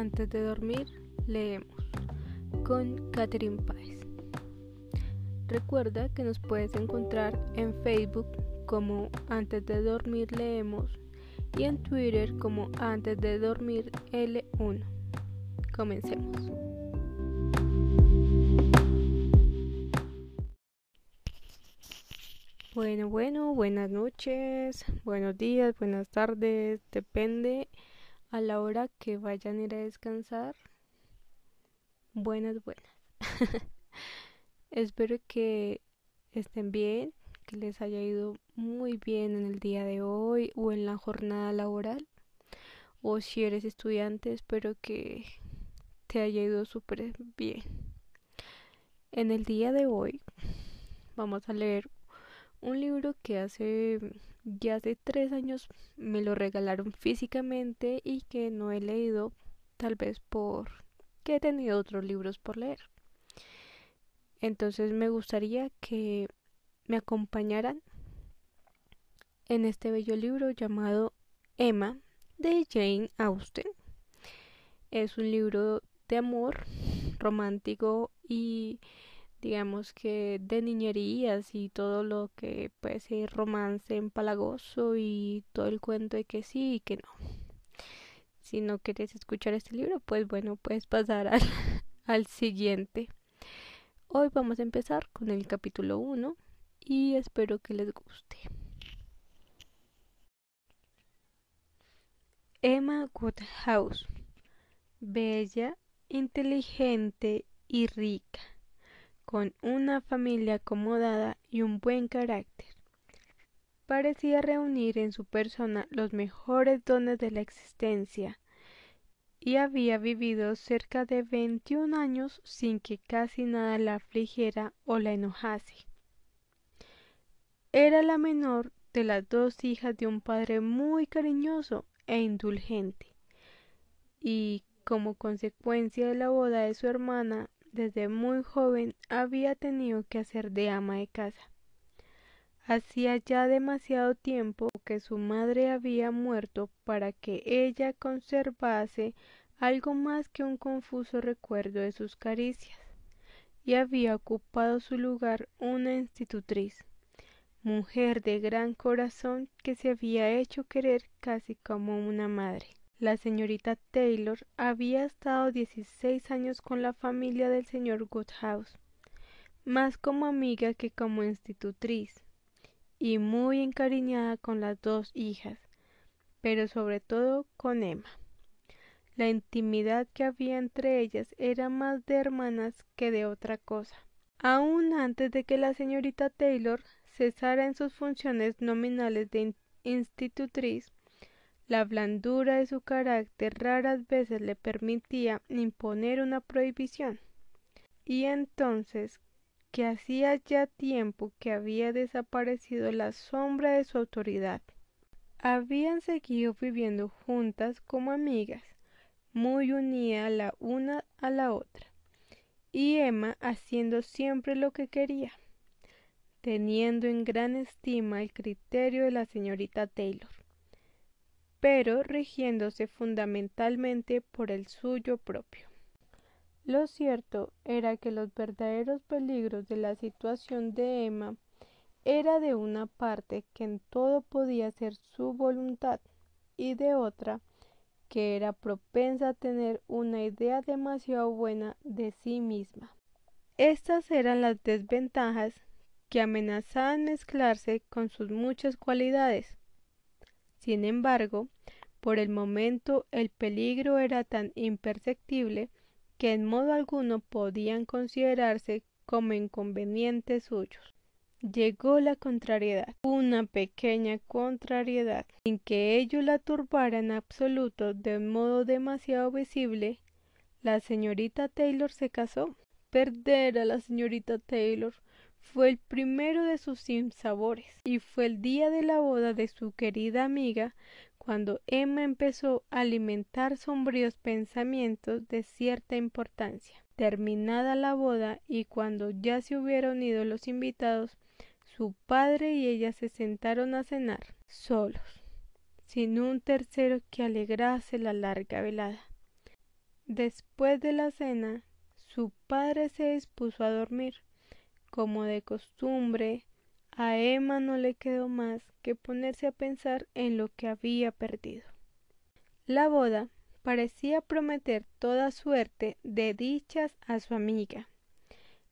Antes de dormir, leemos con Catherine Páez. Recuerda que nos puedes encontrar en Facebook como Antes de dormir leemos y en Twitter como Antes de dormir L1. Comencemos. Bueno, bueno, buenas noches, buenos días, buenas tardes, depende a la hora que vayan a ir a descansar. Buenas, buenas. Espero que estén bien, que les haya ido muy bien en el día de hoy o en la jornada laboral. O si eres estudiante, espero que te haya ido súper bien. En el día de hoy vamos a leer un libro que hace ya hace tres años me lo regalaron físicamente y que no he leído tal vez por que he tenido otros libros por leer. Entonces me gustaría que me acompañaran en este bello libro llamado Emma de Jane Austen. Es un libro de amor romántico y digamos que de niñerías y todo lo que puede ser romance empalagoso y todo el cuento de que sí y que no. Si no quieres escuchar este libro, pues bueno, puedes pasar al, al siguiente. Hoy vamos a empezar con el capítulo 1 y espero que les guste. Emma Woodhouse, bella, inteligente y rica con una familia acomodada y un buen carácter. Parecía reunir en su persona los mejores dones de la existencia y había vivido cerca de veintiún años sin que casi nada la afligiera o la enojase. Era la menor de las dos hijas de un padre muy cariñoso e indulgente, y como consecuencia de la boda de su hermana desde muy joven había tenido que hacer de ama de casa. Hacía ya demasiado tiempo que su madre había muerto para que ella conservase algo más que un confuso recuerdo de sus caricias, y había ocupado su lugar una institutriz, mujer de gran corazón que se había hecho querer casi como una madre. La señorita Taylor había estado dieciséis años con la familia del señor Woodhouse, más como amiga que como institutriz, y muy encariñada con las dos hijas, pero sobre todo con Emma. La intimidad que había entre ellas era más de hermanas que de otra cosa. Aun antes de que la señorita Taylor cesara en sus funciones nominales de institutriz, la blandura de su carácter raras veces le permitía imponer una prohibición. Y entonces, que hacía ya tiempo que había desaparecido la sombra de su autoridad, habían seguido viviendo juntas como amigas, muy unidas la una a la otra, y Emma haciendo siempre lo que quería, teniendo en gran estima el criterio de la señorita Taylor pero rigiéndose fundamentalmente por el suyo propio. Lo cierto era que los verdaderos peligros de la situación de Emma era de una parte que en todo podía ser su voluntad y de otra que era propensa a tener una idea demasiado buena de sí misma. Estas eran las desventajas que amenazaban mezclarse con sus muchas cualidades, sin embargo, por el momento el peligro era tan imperceptible que en modo alguno podían considerarse como inconvenientes suyos. Llegó la contrariedad, una pequeña contrariedad, sin que ello la turbara en absoluto de modo demasiado visible. La señorita Taylor se casó. Perder a la señorita Taylor fue el primero de sus sinsabores y fue el día de la boda de su querida amiga cuando Emma empezó a alimentar sombríos pensamientos de cierta importancia. Terminada la boda y cuando ya se hubieron ido los invitados, su padre y ella se sentaron a cenar, solos, sin un tercero que alegrase la larga velada. Después de la cena, su padre se dispuso a dormir. Como de costumbre, a Emma no le quedó más que ponerse a pensar en lo que había perdido. La boda parecía prometer toda suerte de dichas a su amiga.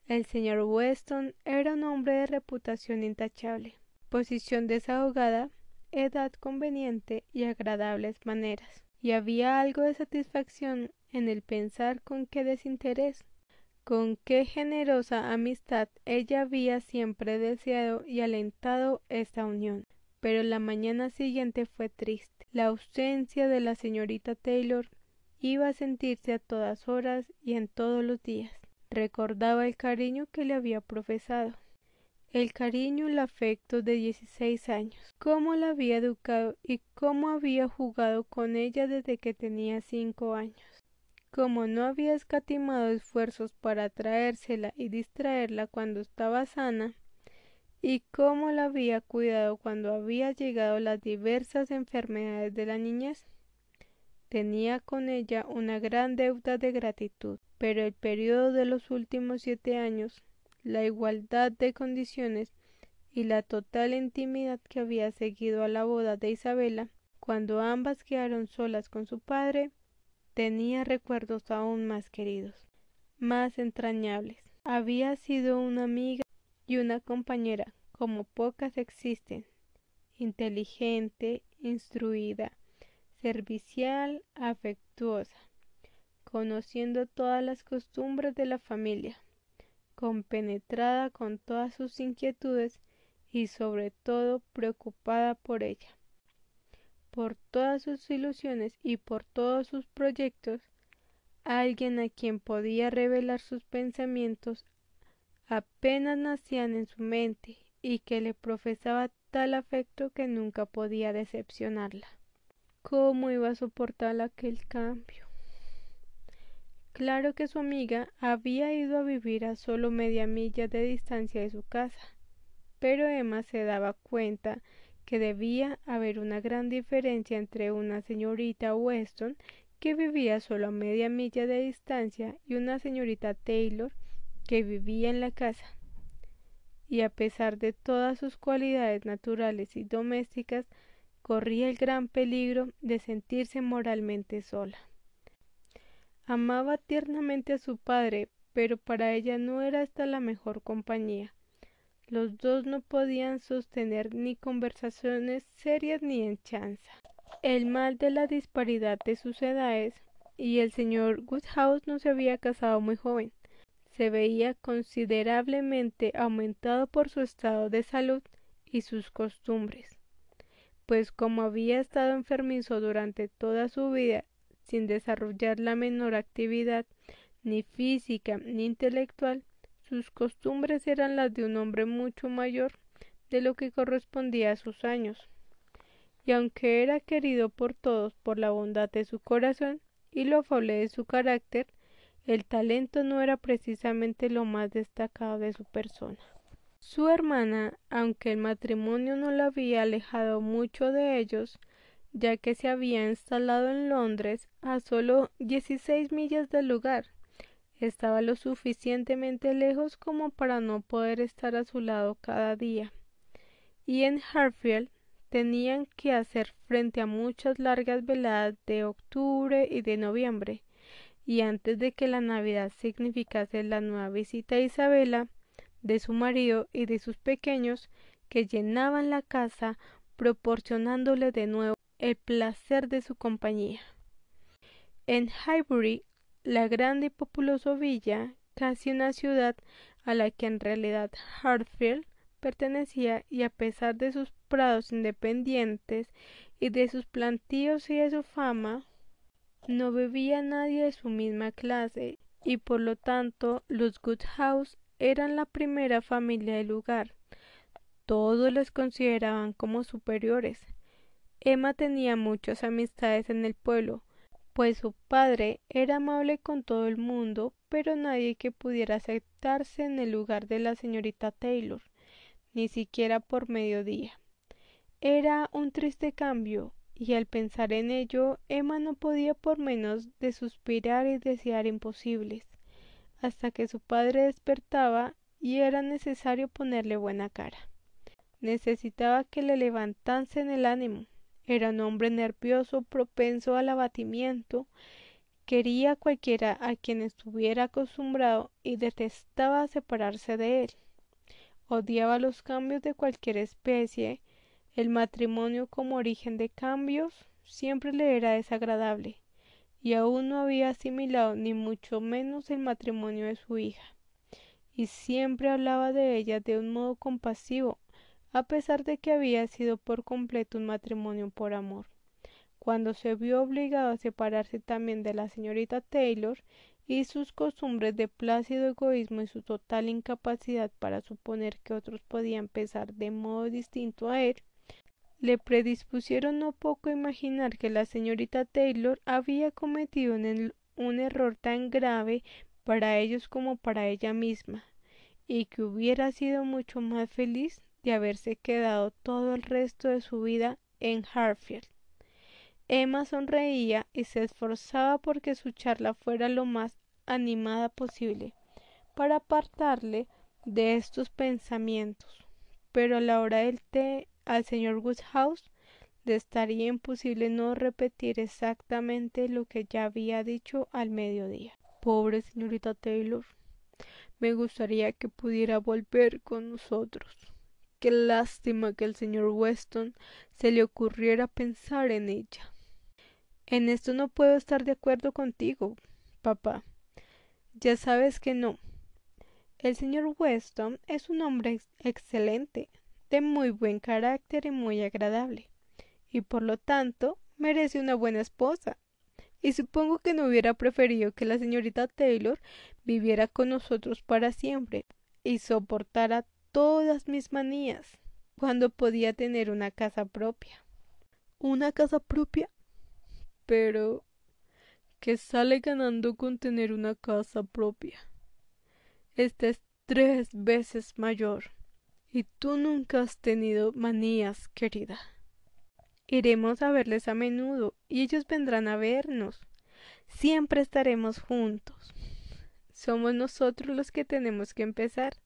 El señor Weston era un hombre de reputación intachable, posición desahogada, edad conveniente y agradables maneras, y había algo de satisfacción en el pensar con qué desinterés, con qué generosa amistad ella había siempre deseado y alentado esta unión. Pero la mañana siguiente fue triste. La ausencia de la señorita Taylor iba a sentirse a todas horas y en todos los días. Recordaba el cariño que le había profesado, el cariño, el afecto de dieciséis años, cómo la había educado y cómo había jugado con ella desde que tenía cinco años, cómo no había escatimado esfuerzos para traérsela y distraerla cuando estaba sana, y cómo la había cuidado cuando había llegado las diversas enfermedades de la niñez. Tenía con ella una gran deuda de gratitud, pero el periodo de los últimos siete años, la igualdad de condiciones y la total intimidad que había seguido a la boda de Isabela, cuando ambas quedaron solas con su padre, tenía recuerdos aún más queridos, más entrañables. Había sido una amiga y una compañera como pocas existen, inteligente, instruida, servicial, afectuosa, conociendo todas las costumbres de la familia, compenetrada con todas sus inquietudes y sobre todo preocupada por ella, por todas sus ilusiones y por todos sus proyectos, alguien a quien podía revelar sus pensamientos apenas nacían en su mente y que le profesaba tal afecto que nunca podía decepcionarla. ¿Cómo iba a soportar aquel cambio? Claro que su amiga había ido a vivir a solo media milla de distancia de su casa, pero Emma se daba cuenta que debía haber una gran diferencia entre una señorita Weston que vivía solo a media milla de distancia y una señorita Taylor que vivía en la casa. Y a pesar de todas sus cualidades naturales y domésticas, corría el gran peligro de sentirse moralmente sola. Amaba tiernamente a su padre, pero para ella no era esta la mejor compañía. Los dos no podían sostener ni conversaciones serias ni en chanza. El mal de la disparidad de sus edades y el señor Woodhouse no se había casado muy joven. Se veía considerablemente aumentado por su estado de salud y sus costumbres pues como había estado enfermizo durante toda su vida sin desarrollar la menor actividad ni física ni intelectual, sus costumbres eran las de un hombre mucho mayor de lo que correspondía a sus años. Y aunque era querido por todos por la bondad de su corazón y lo afable de su carácter, el talento no era precisamente lo más destacado de su persona. Su hermana, aunque el matrimonio no la había alejado mucho de ellos, ya que se había instalado en Londres a solo dieciséis millas del lugar, estaba lo suficientemente lejos como para no poder estar a su lado cada día. Y en Hartfield tenían que hacer frente a muchas largas veladas de octubre y de noviembre, y antes de que la Navidad significase la nueva visita a Isabela, de su marido y de sus pequeños que llenaban la casa proporcionándole de nuevo el placer de su compañía. En Highbury, la grande y populosa villa, casi una ciudad a la que en realidad Hartfield pertenecía y a pesar de sus prados independientes y de sus plantíos y de su fama, no vivía nadie de su misma clase y por lo tanto los House eran la primera familia del lugar. Todos les consideraban como superiores. Emma tenía muchas amistades en el pueblo, pues su padre era amable con todo el mundo, pero nadie que pudiera aceptarse en el lugar de la señorita Taylor, ni siquiera por mediodía. Era un triste cambio, y al pensar en ello Emma no podía por menos de suspirar y desear imposibles, hasta que su padre despertaba y era necesario ponerle buena cara. Necesitaba que le levantasen el ánimo. Era un hombre nervioso, propenso al abatimiento, quería a cualquiera a quien estuviera acostumbrado y detestaba separarse de él. Odiaba los cambios de cualquier especie, el matrimonio como origen de cambios siempre le era desagradable, y aún no había asimilado ni mucho menos el matrimonio de su hija, y siempre hablaba de ella de un modo compasivo, a pesar de que había sido por completo un matrimonio por amor. Cuando se vio obligado a separarse también de la señorita Taylor y sus costumbres de plácido egoísmo y su total incapacidad para suponer que otros podían pensar de modo distinto a él, le predispusieron no poco a imaginar que la señorita Taylor había cometido un error tan grave para ellos como para ella misma, y que hubiera sido mucho más feliz de haberse quedado todo el resto de su vida en Harfield. Emma sonreía y se esforzaba porque su charla fuera lo más animada posible para apartarle de estos pensamientos, pero a la hora del té al señor Woodhouse le estaría imposible no repetir exactamente lo que ya había dicho al mediodía. Pobre señorita Taylor, me gustaría que pudiera volver con nosotros. Qué lástima que el señor Weston se le ocurriera pensar en ella. En esto no puedo estar de acuerdo contigo, papá. Ya sabes que no. El señor Weston es un hombre excelente, de muy buen carácter y muy agradable, y por lo tanto merece una buena esposa. Y supongo que no hubiera preferido que la señorita Taylor viviera con nosotros para siempre y soportara todas mis manías cuando podía tener una casa propia. ¿Una casa propia? Pero que sale ganando con tener una casa propia. Esta es tres veces mayor. Y tú nunca has tenido manías, querida. Iremos a verles a menudo y ellos vendrán a vernos. Siempre estaremos juntos. Somos nosotros los que tenemos que empezar.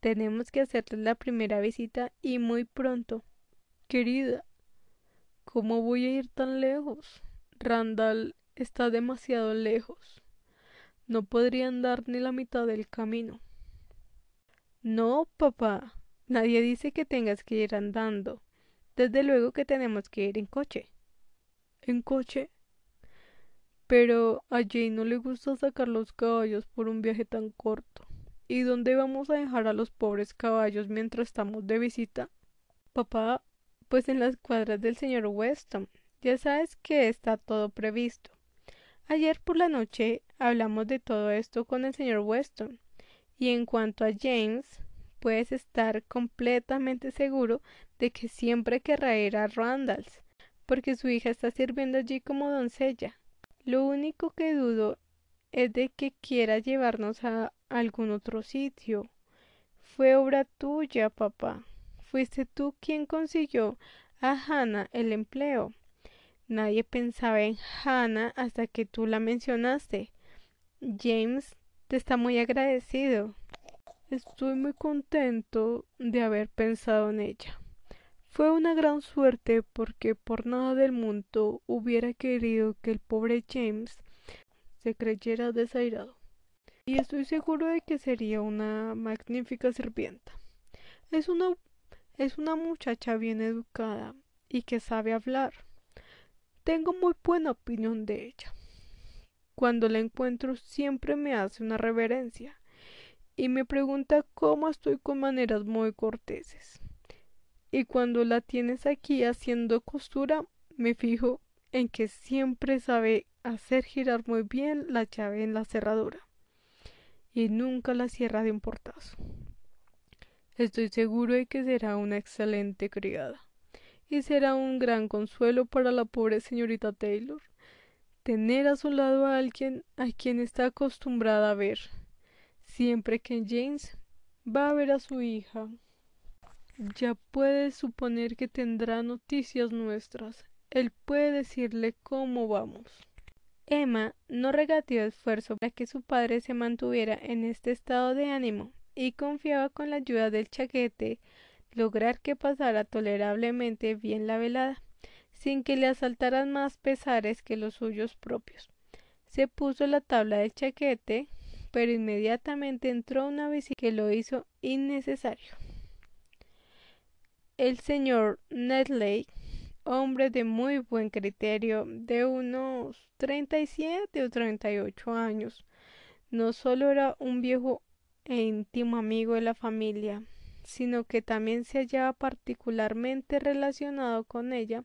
Tenemos que hacerles la primera visita y muy pronto. Querida, ¿cómo voy a ir tan lejos? Randall está demasiado lejos. No podría andar ni la mitad del camino. No, papá, Nadie dice que tengas que ir andando. Desde luego que tenemos que ir en coche. ¿En coche? Pero a Jane no le gusta sacar los caballos por un viaje tan corto. ¿Y dónde vamos a dejar a los pobres caballos mientras estamos de visita? Papá, pues en las cuadras del señor Weston. Ya sabes que está todo previsto. Ayer por la noche hablamos de todo esto con el señor Weston. Y en cuanto a James, puedes estar completamente seguro de que siempre querrá ir a Randalls, porque su hija está sirviendo allí como doncella. Lo único que dudo es de que quiera llevarnos a algún otro sitio. Fue obra tuya, papá. Fuiste tú quien consiguió a Hannah el empleo. Nadie pensaba en Hannah hasta que tú la mencionaste. James te está muy agradecido. Estoy muy contento de haber pensado en ella. Fue una gran suerte porque por nada del mundo hubiera querido que el pobre James se creyera desairado. Y estoy seguro de que sería una magnífica sirvienta. Es una es una muchacha bien educada y que sabe hablar. Tengo muy buena opinión de ella. Cuando la encuentro siempre me hace una reverencia y me pregunta cómo estoy con maneras muy corteses. Y cuando la tienes aquí haciendo costura, me fijo en que siempre sabe hacer girar muy bien la llave en la cerradura y nunca la cierra de un portazo. Estoy seguro de que será una excelente criada y será un gran consuelo para la pobre señorita Taylor tener a su lado a alguien a quien está acostumbrada a ver Siempre que James va a ver a su hija, ya puede suponer que tendrá noticias nuestras él puede decirle cómo vamos. Emma no regateó esfuerzo para que su padre se mantuviera en este estado de ánimo y confiaba con la ayuda del chaquete lograr que pasara tolerablemente bien la velada, sin que le asaltaran más pesares que los suyos propios. Se puso la tabla del chaquete, pero inmediatamente entró una visita que lo hizo innecesario. El señor Nedley, hombre de muy buen criterio, de unos treinta y siete o treinta y ocho años, no solo era un viejo e íntimo amigo de la familia, sino que también se hallaba particularmente relacionado con ella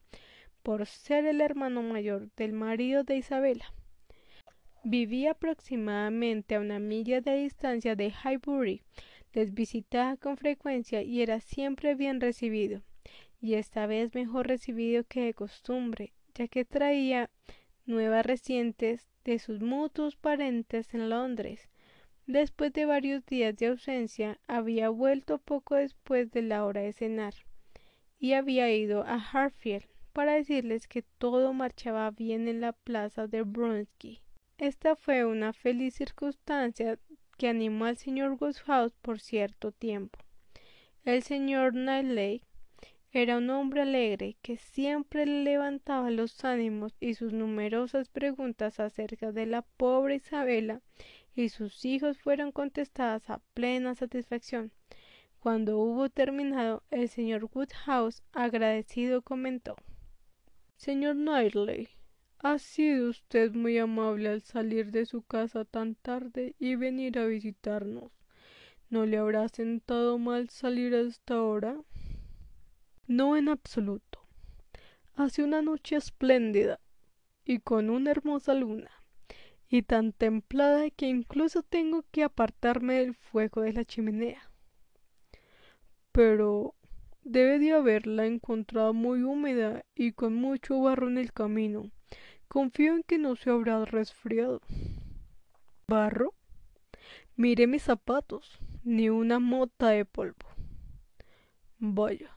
por ser el hermano mayor del marido de Isabela. Vivía aproximadamente a una milla de distancia de Highbury, les visitaba con frecuencia y era siempre bien recibido, y esta vez mejor recibido que de costumbre, ya que traía nuevas recientes de sus mutuos parientes en Londres. Después de varios días de ausencia, había vuelto poco después de la hora de cenar, y había ido a Hartfield para decirles que todo marchaba bien en la plaza de Brunsky. Esta fue una feliz circunstancia que animó al señor Woodhouse por cierto tiempo. El señor Knightley era un hombre alegre que siempre le levantaba los ánimos y sus numerosas preguntas acerca de la pobre Isabela y sus hijos fueron contestadas a plena satisfacción. Cuando hubo terminado, el señor Woodhouse agradecido comentó Señor Knightley, ha sido usted muy amable al salir de su casa tan tarde y venir a visitarnos. ¿No le habrá sentado mal salir a esta hora? No en absoluto. Hace una noche espléndida y con una hermosa luna, y tan templada que incluso tengo que apartarme del fuego de la chimenea. Pero debe de haberla encontrado muy húmeda y con mucho barro en el camino. Confío en que no se habrá resfriado. ¿Barro? Mire mis zapatos, ni una mota de polvo. Vaya,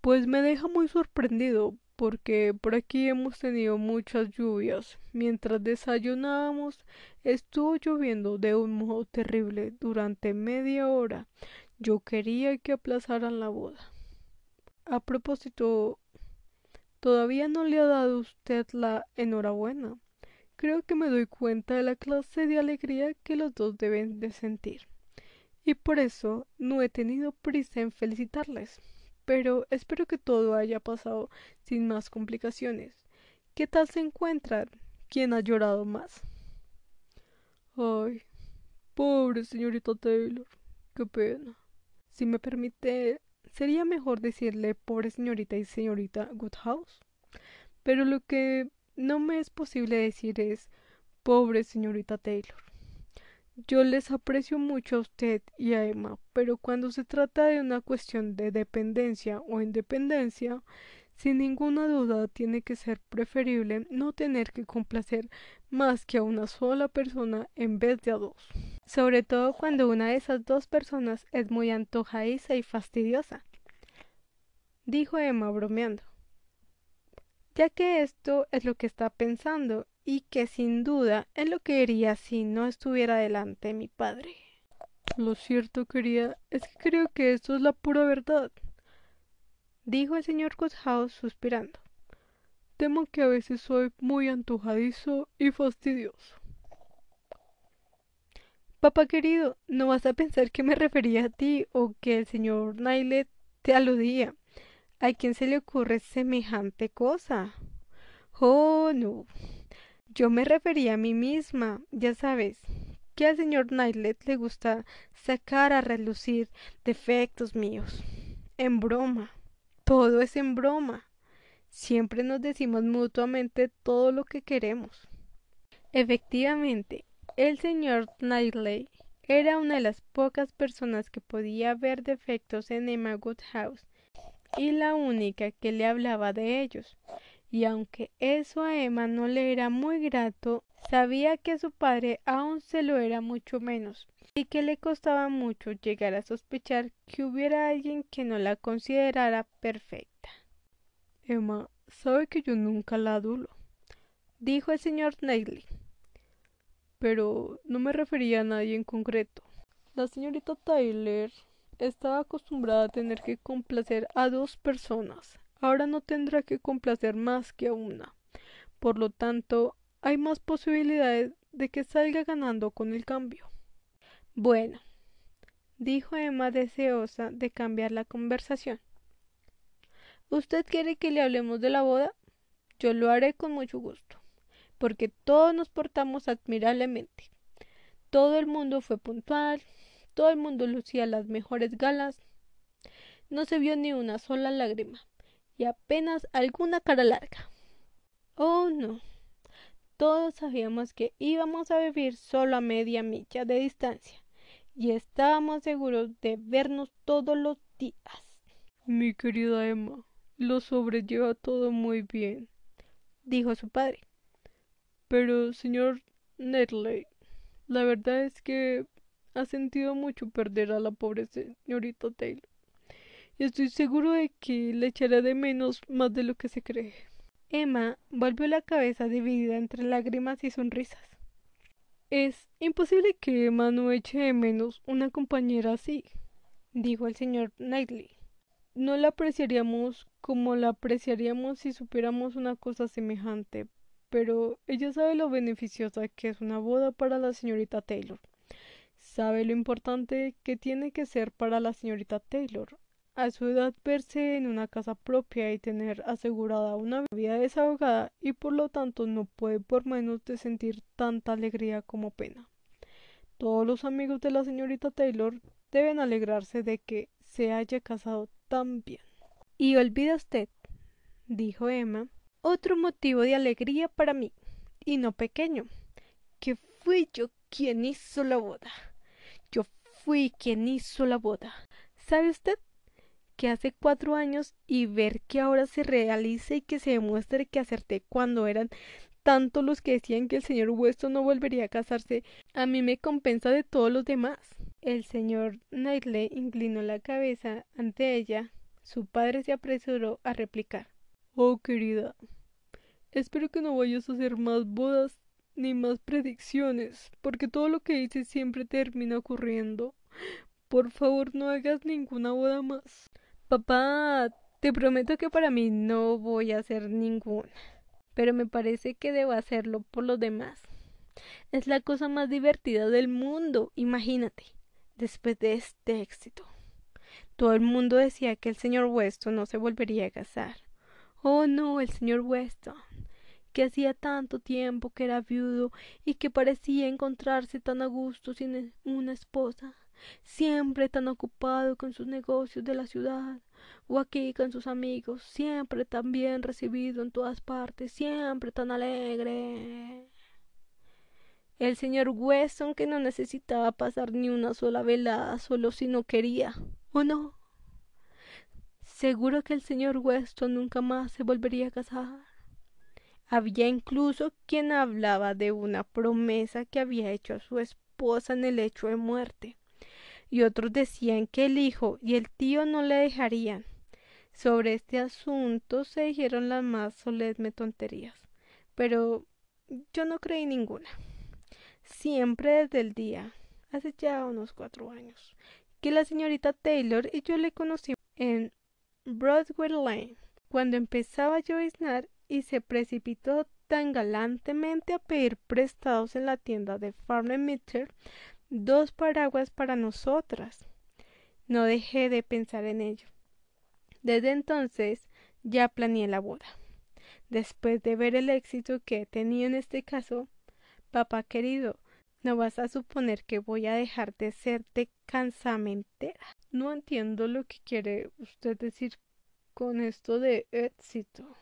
pues me deja muy sorprendido, porque por aquí hemos tenido muchas lluvias. Mientras desayunábamos, estuvo lloviendo de un modo terrible durante media hora. Yo quería que aplazaran la boda. A propósito, Todavía no le ha dado usted la enhorabuena. Creo que me doy cuenta de la clase de alegría que los dos deben de sentir. Y por eso no he tenido prisa en felicitarles. Pero espero que todo haya pasado sin más complicaciones. ¿Qué tal se encuentran? ¿Quién ha llorado más? Ay, pobre señorita Taylor. Qué pena. Si me permite, Sería mejor decirle pobre señorita y señorita Goodhouse. Pero lo que no me es posible decir es pobre señorita Taylor. Yo les aprecio mucho a usted y a Emma, pero cuando se trata de una cuestión de dependencia o independencia, sin ninguna duda tiene que ser preferible no tener que complacer más que a una sola persona en vez de a dos. Sobre todo cuando una de esas dos personas es muy antojadiza y fastidiosa. Dijo Emma bromeando. Ya que esto es lo que está pensando y que sin duda es lo que haría si no estuviera delante mi padre. Lo cierto, querida, es que creo que esto es la pura verdad dijo el señor Woodhouse suspirando. Temo que a veces soy muy antojadizo y fastidioso. Papá querido, no vas a pensar que me refería a ti o que el señor Knightley te aludía. ¿A quién se le ocurre semejante cosa? Oh, no. Yo me refería a mí misma, ya sabes, que al señor Knightley le gusta sacar a relucir defectos míos. En broma. Todo es en broma. Siempre nos decimos mutuamente todo lo que queremos. Efectivamente, el señor Knightley era una de las pocas personas que podía ver defectos en Emma Woodhouse y la única que le hablaba de ellos. Y aunque eso a Emma no le era muy grato, sabía que a su padre aún se lo era mucho menos, y que le costaba mucho llegar a sospechar que hubiera alguien que no la considerara perfecta. Emma sabe que yo nunca la adulo, dijo el señor Knightley. Pero no me refería a nadie en concreto. La señorita Tyler estaba acostumbrada a tener que complacer a dos personas. Ahora no tendrá que complacer más que a una. Por lo tanto, hay más posibilidades de que salga ganando con el cambio. Bueno, dijo Emma deseosa de cambiar la conversación. ¿Usted quiere que le hablemos de la boda? Yo lo haré con mucho gusto, porque todos nos portamos admirablemente. Todo el mundo fue puntual, todo el mundo lucía las mejores galas. No se vio ni una sola lágrima, y apenas alguna cara larga. Oh, no. Todos sabíamos que íbamos a vivir solo a media milla de distancia, y estábamos seguros de vernos todos los días. Mi querida Emma, lo sobrelleva todo muy bien, dijo su padre. Pero, señor Nedley, la verdad es que ha sentido mucho perder a la pobre señorita Taylor. Estoy seguro de que le echará de menos más de lo que se cree. Emma volvió la cabeza dividida entre lágrimas y sonrisas. Es imposible que Emma no eche de menos una compañera así, dijo el señor Knightley no la apreciaríamos como la apreciaríamos si supiéramos una cosa semejante, pero ella sabe lo beneficiosa que es una boda para la señorita Taylor. Sabe lo importante que tiene que ser para la señorita Taylor. A su edad verse en una casa propia y tener asegurada una vida desahogada y por lo tanto no puede por menos de sentir tanta alegría como pena. Todos los amigos de la señorita Taylor deben alegrarse de que se haya casado también. Y olvida usted, dijo Emma, otro motivo de alegría para mí, y no pequeño, que fui yo quien hizo la boda. Yo fui quien hizo la boda. ¿Sabe usted? Que hace cuatro años y ver que ahora se realice y que se demuestre que acerté cuando eran tanto los que decían que el señor Weston no volvería a casarse, a mí me compensa de todos los demás. El señor Knightley inclinó la cabeza ante ella. Su padre se apresuró a replicar. Oh, querida, espero que no vayas a hacer más bodas ni más predicciones, porque todo lo que dices siempre termina ocurriendo. Por favor, no hagas ninguna boda más. Papá, te prometo que para mí no voy a hacer ninguna, pero me parece que debo hacerlo por los demás. Es la cosa más divertida del mundo, imagínate después de este éxito. Todo el mundo decía que el señor Weston no se volvería a casar. Oh, no, el señor Weston, que hacía tanto tiempo que era viudo y que parecía encontrarse tan a gusto sin una esposa, siempre tan ocupado con sus negocios de la ciudad, o aquí con sus amigos, siempre tan bien recibido en todas partes, siempre tan alegre. El señor Weston que no necesitaba pasar ni una sola velada solo si no quería, ¿o no? Seguro que el señor Weston nunca más se volvería a casar. Había incluso quien hablaba de una promesa que había hecho a su esposa en el hecho de muerte, y otros decían que el hijo y el tío no le dejarían. Sobre este asunto se dijeron las más solemnes tonterías, pero yo no creí ninguna siempre desde el día, hace ya unos cuatro años, que la señorita Taylor y yo le conocí en Broadway Lane, cuando empezaba a lloviznar y se precipitó tan galantemente a pedir prestados en la tienda de Farmer Mitchell dos paraguas para nosotras. No dejé de pensar en ello. Desde entonces ya planeé la boda. Después de ver el éxito que he tenido en este caso, Papá querido, no vas a suponer que voy a dejar de serte cansamentera. No entiendo lo que quiere usted decir con esto de éxito,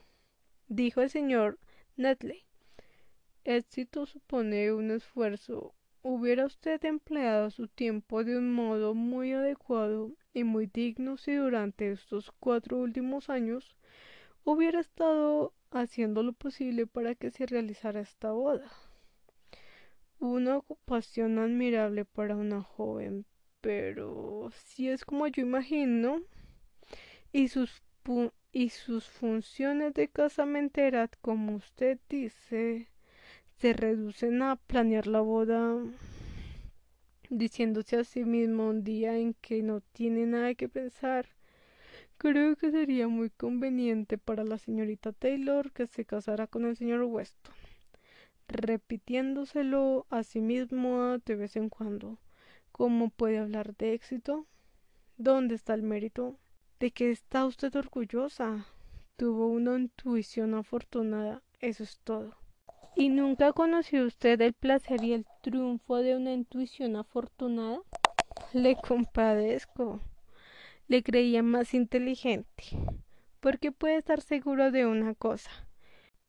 dijo el señor Nutley. Éxito supone un esfuerzo. Hubiera usted empleado su tiempo de un modo muy adecuado y muy digno si durante estos cuatro últimos años hubiera estado haciendo lo posible para que se realizara esta boda. Una ocupación admirable para una joven, pero si es como yo imagino, y sus, y sus funciones de casamentera, como usted dice, se reducen a planear la boda diciéndose a sí mismo un día en que no tiene nada que pensar. Creo que sería muy conveniente para la señorita Taylor que se casara con el señor Weston, repitiéndoselo a sí mismo de vez en cuando. ¿Cómo puede hablar de éxito? ¿Dónde está el mérito? ¿De qué está usted orgullosa? Tuvo una intuición afortunada, eso es todo. ¿Y nunca conoció usted el placer y el triunfo de una intuición afortunada? Le compadezco. Le creía más inteligente, porque puede estar seguro de una cosa.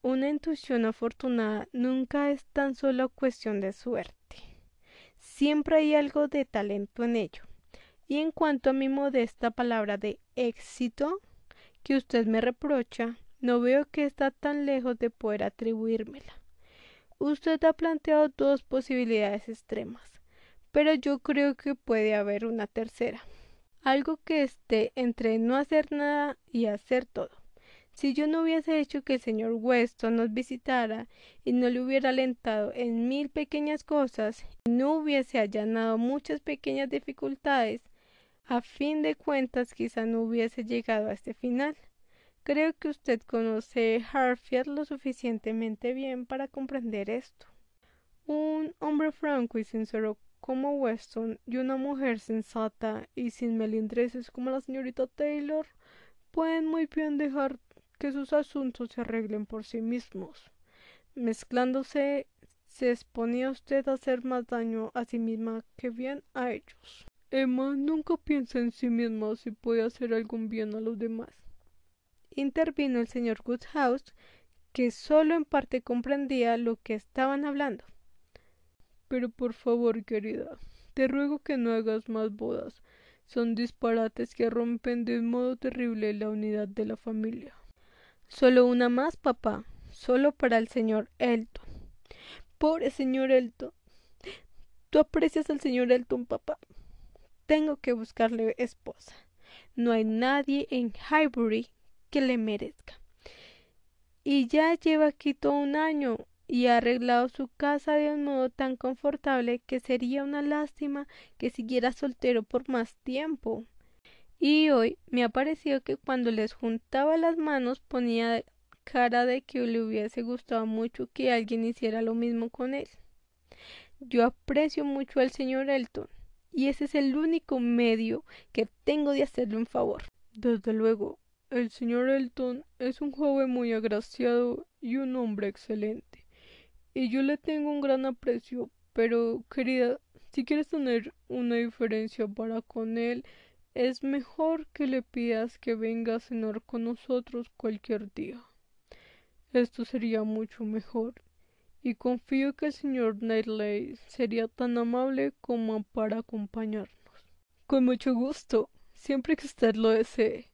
Una intuición afortunada nunca es tan solo cuestión de suerte. Siempre hay algo de talento en ello. Y en cuanto a mi modesta palabra de éxito que usted me reprocha, no veo que está tan lejos de poder atribuírmela. Usted ha planteado dos posibilidades extremas, pero yo creo que puede haber una tercera. Algo que esté entre no hacer nada y hacer todo. Si yo no hubiese hecho que el señor Weston nos visitara y no le hubiera alentado en mil pequeñas cosas y no hubiese allanado muchas pequeñas dificultades, a fin de cuentas quizá no hubiese llegado a este final. Creo que usted conoce Harfield lo suficientemente bien para comprender esto. Un hombre franco y sincero como Weston y una mujer sensata y sin melindreses como la señorita Taylor pueden muy bien dejar que sus asuntos se arreglen por sí mismos. Mezclándose se exponía usted a hacer más daño a sí misma que bien a ellos. Emma nunca piensa en sí misma si puede hacer algún bien a los demás. Intervino el señor Woodhouse, que solo en parte comprendía lo que estaban hablando. Pero por favor, querida, te ruego que no hagas más bodas. Son disparates que rompen de un modo terrible la unidad de la familia. Solo una más, papá. Solo para el señor Elton. Pobre señor Elton. ¿Tú aprecias al señor Elton, papá? Tengo que buscarle esposa. No hay nadie en Highbury que le merezca. Y ya lleva aquí todo un año y ha arreglado su casa de un modo tan confortable que sería una lástima que siguiera soltero por más tiempo. Y hoy me ha parecido que cuando les juntaba las manos ponía cara de que le hubiese gustado mucho que alguien hiciera lo mismo con él. Yo aprecio mucho al señor Elton, y ese es el único medio que tengo de hacerle un favor. Desde luego, el señor Elton es un joven muy agraciado y un hombre excelente, y yo le tengo un gran aprecio, pero querida, si quieres tener una diferencia para con él, es mejor que le pidas que venga a cenar con nosotros cualquier día. Esto sería mucho mejor y confío que el señor Knightley sería tan amable como para acompañarnos. Con mucho gusto, siempre que usted lo desee,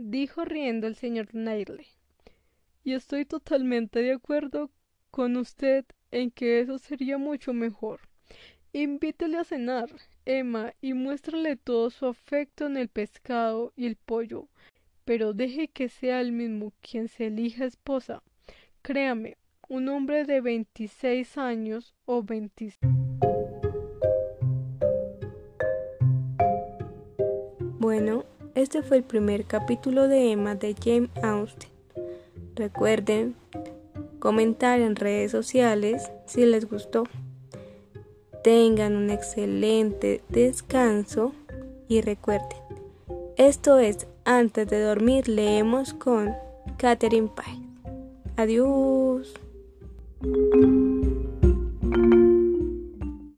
dijo riendo el señor Knightley. Y estoy totalmente de acuerdo con usted en que eso sería mucho mejor. Invítele a cenar, Emma, y muéstrale todo su afecto en el pescado y el pollo, pero deje que sea él mismo quien se elija esposa. Créame, un hombre de 26 años o 26. Bueno, este fue el primer capítulo de Emma de James Austen. Recuerden comentar en redes sociales si les gustó. Tengan un excelente descanso y recuerden, esto es Antes de dormir leemos con Catherine Pye. Adiós.